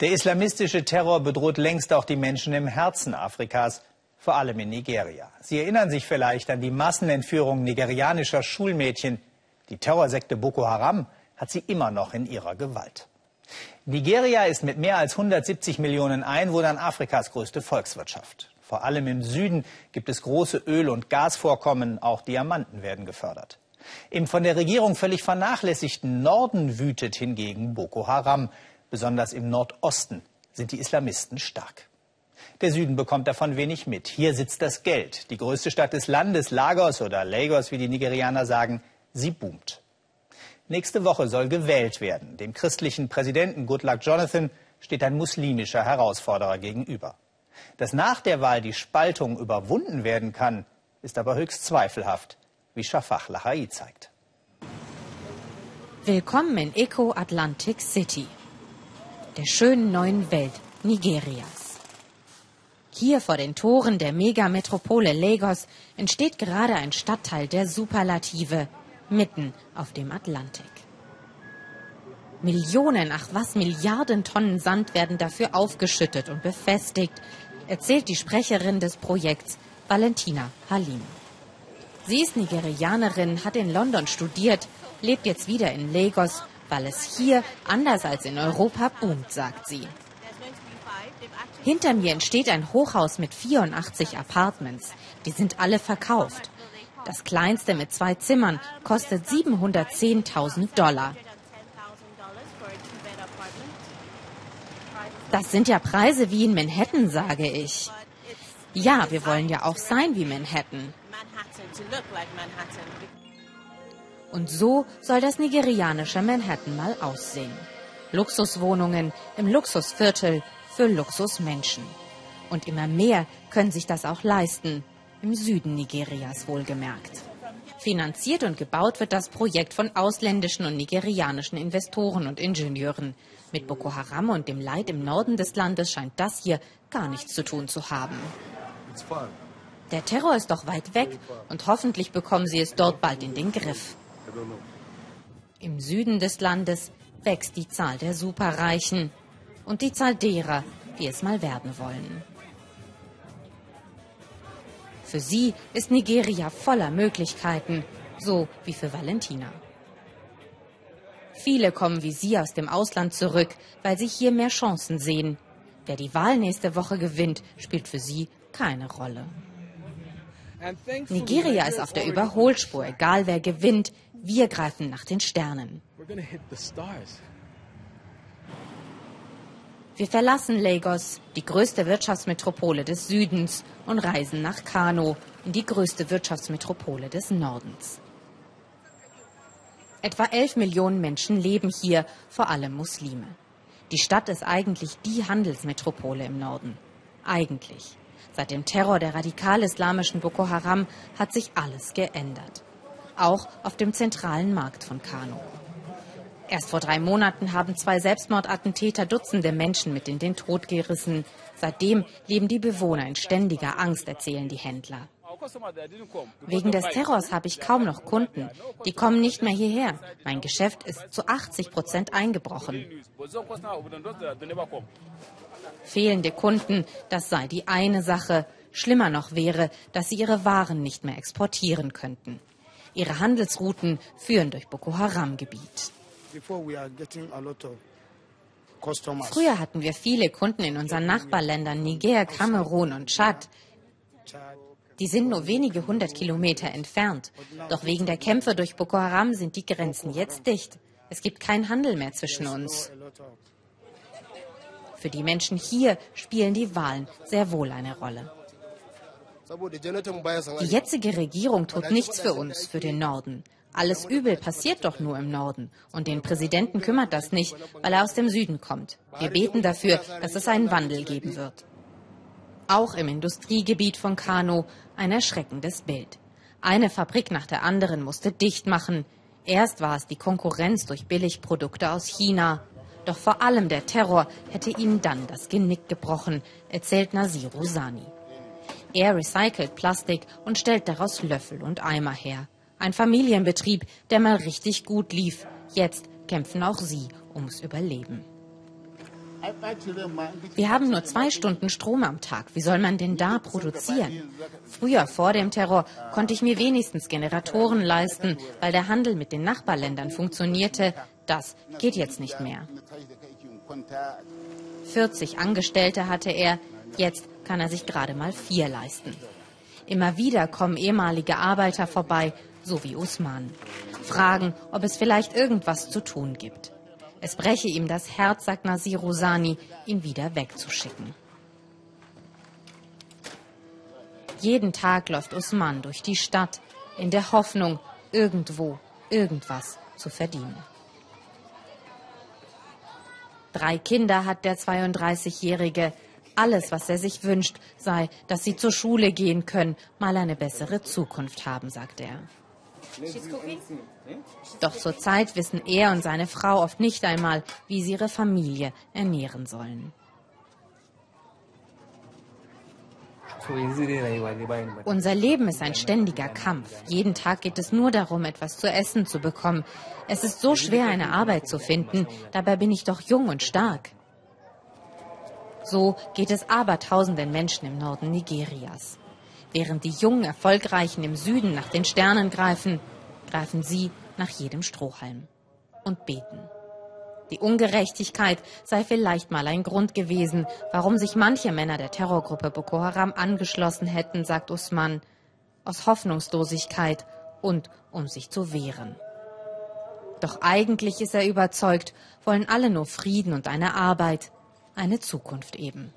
Der islamistische Terror bedroht längst auch die Menschen im Herzen Afrikas, vor allem in Nigeria. Sie erinnern sich vielleicht an die Massenentführung nigerianischer Schulmädchen. Die Terrorsekte Boko Haram hat sie immer noch in ihrer Gewalt. Nigeria ist mit mehr als 170 Millionen Einwohnern Afrikas größte Volkswirtschaft. Vor allem im Süden gibt es große Öl- und Gasvorkommen, auch Diamanten werden gefördert. Im von der Regierung völlig vernachlässigten Norden wütet hingegen Boko Haram. Besonders im Nordosten sind die Islamisten stark. Der Süden bekommt davon wenig mit. Hier sitzt das Geld. Die größte Stadt des Landes, Lagos oder Lagos, wie die Nigerianer sagen, sie boomt. Nächste Woche soll gewählt werden. Dem christlichen Präsidenten Goodluck Jonathan steht ein muslimischer Herausforderer gegenüber. Dass nach der Wahl die Spaltung überwunden werden kann, ist aber höchst zweifelhaft, wie Shafach Lahai zeigt. Willkommen in Eco Atlantic City der schönen neuen Welt Nigerias. Hier vor den Toren der Megametropole Lagos entsteht gerade ein Stadtteil der Superlative mitten auf dem Atlantik. Millionen, ach was, Milliarden Tonnen Sand werden dafür aufgeschüttet und befestigt, erzählt die Sprecherin des Projekts Valentina Halim. Sie ist Nigerianerin, hat in London studiert, lebt jetzt wieder in Lagos weil es hier, anders als in Europa, boomt, sagt sie. Hinter mir entsteht ein Hochhaus mit 84 Apartments. Die sind alle verkauft. Das kleinste mit zwei Zimmern kostet 710.000 Dollar. Das sind ja Preise wie in Manhattan, sage ich. Ja, wir wollen ja auch sein wie Manhattan. Und so soll das nigerianische Manhattan mal aussehen. Luxuswohnungen im Luxusviertel für Luxusmenschen. Und immer mehr können sich das auch leisten, im Süden Nigerias wohlgemerkt. Finanziert und gebaut wird das Projekt von ausländischen und nigerianischen Investoren und Ingenieuren. Mit Boko Haram und dem Leid im Norden des Landes scheint das hier gar nichts zu tun zu haben. Der Terror ist doch weit weg und hoffentlich bekommen sie es dort bald in den Griff. Im Süden des Landes wächst die Zahl der Superreichen und die Zahl derer, die es mal werden wollen. Für sie ist Nigeria voller Möglichkeiten, so wie für Valentina. Viele kommen wie sie aus dem Ausland zurück, weil sie hier mehr Chancen sehen. Wer die Wahl nächste Woche gewinnt, spielt für sie keine Rolle. Nigeria ist auf der Überholspur, egal wer gewinnt. Wir greifen nach den Sternen. Wir verlassen Lagos, die größte Wirtschaftsmetropole des Südens, und reisen nach Kano, in die größte Wirtschaftsmetropole des Nordens. Etwa 11 Millionen Menschen leben hier, vor allem Muslime. Die Stadt ist eigentlich die Handelsmetropole im Norden. Eigentlich. Seit dem Terror der radikal-islamischen Boko Haram hat sich alles geändert. Auch auf dem zentralen Markt von Kano. Erst vor drei Monaten haben zwei Selbstmordattentäter Dutzende Menschen mit in den Tod gerissen. Seitdem leben die Bewohner in ständiger Angst, erzählen die Händler. Wegen des Terrors habe ich kaum noch Kunden. Die kommen nicht mehr hierher. Mein Geschäft ist zu 80 Prozent eingebrochen. Fehlende Kunden, das sei die eine Sache. Schlimmer noch wäre, dass sie ihre Waren nicht mehr exportieren könnten. Ihre Handelsrouten führen durch Boko Haram-Gebiet. Früher hatten wir viele Kunden in unseren Nachbarländern Niger, Kamerun und Tschad. Die sind nur wenige hundert Kilometer entfernt. Doch wegen der Kämpfe durch Boko Haram sind die Grenzen jetzt dicht. Es gibt keinen Handel mehr zwischen uns. Für die Menschen hier spielen die Wahlen sehr wohl eine Rolle. Die jetzige Regierung tut nichts für uns, für den Norden. Alles Übel passiert doch nur im Norden. Und den Präsidenten kümmert das nicht, weil er aus dem Süden kommt. Wir beten dafür, dass es einen Wandel geben wird. Auch im Industriegebiet von Kano ein erschreckendes Bild. Eine Fabrik nach der anderen musste dicht machen. Erst war es die Konkurrenz durch Billigprodukte aus China. Doch vor allem der Terror hätte ihnen dann das Genick gebrochen, erzählt Nasiru Sani. Er recycelt Plastik und stellt daraus Löffel und Eimer her. Ein Familienbetrieb, der mal richtig gut lief. Jetzt kämpfen auch sie ums Überleben. Wir haben nur zwei Stunden Strom am Tag. Wie soll man denn da produzieren? Früher, vor dem Terror, konnte ich mir wenigstens Generatoren leisten, weil der Handel mit den Nachbarländern funktionierte. Das geht jetzt nicht mehr. 40 Angestellte hatte er, jetzt kann er sich gerade mal vier leisten. Immer wieder kommen ehemalige Arbeiter vorbei, so wie Usman. Fragen, ob es vielleicht irgendwas zu tun gibt. Es breche ihm das Herz, sagt Nasir Rosani, ihn wieder wegzuschicken. Jeden Tag läuft Usman durch die Stadt in der Hoffnung, irgendwo irgendwas zu verdienen. Drei Kinder hat der 32-Jährige. Alles, was er sich wünscht, sei, dass sie zur Schule gehen können, mal eine bessere Zukunft haben, sagt er. Doch zurzeit wissen er und seine Frau oft nicht einmal, wie sie ihre Familie ernähren sollen. Unser Leben ist ein ständiger Kampf. Jeden Tag geht es nur darum, etwas zu essen zu bekommen. Es ist so schwer, eine Arbeit zu finden. Dabei bin ich doch jung und stark. So geht es abertausenden Menschen im Norden Nigerias. Während die jungen Erfolgreichen im Süden nach den Sternen greifen, greifen sie nach jedem Strohhalm und beten. Die Ungerechtigkeit sei vielleicht mal ein Grund gewesen, warum sich manche Männer der Terrorgruppe Boko Haram angeschlossen hätten, sagt Usman, aus Hoffnungslosigkeit und um sich zu wehren. Doch eigentlich ist er überzeugt, wollen alle nur Frieden und eine Arbeit, eine Zukunft eben.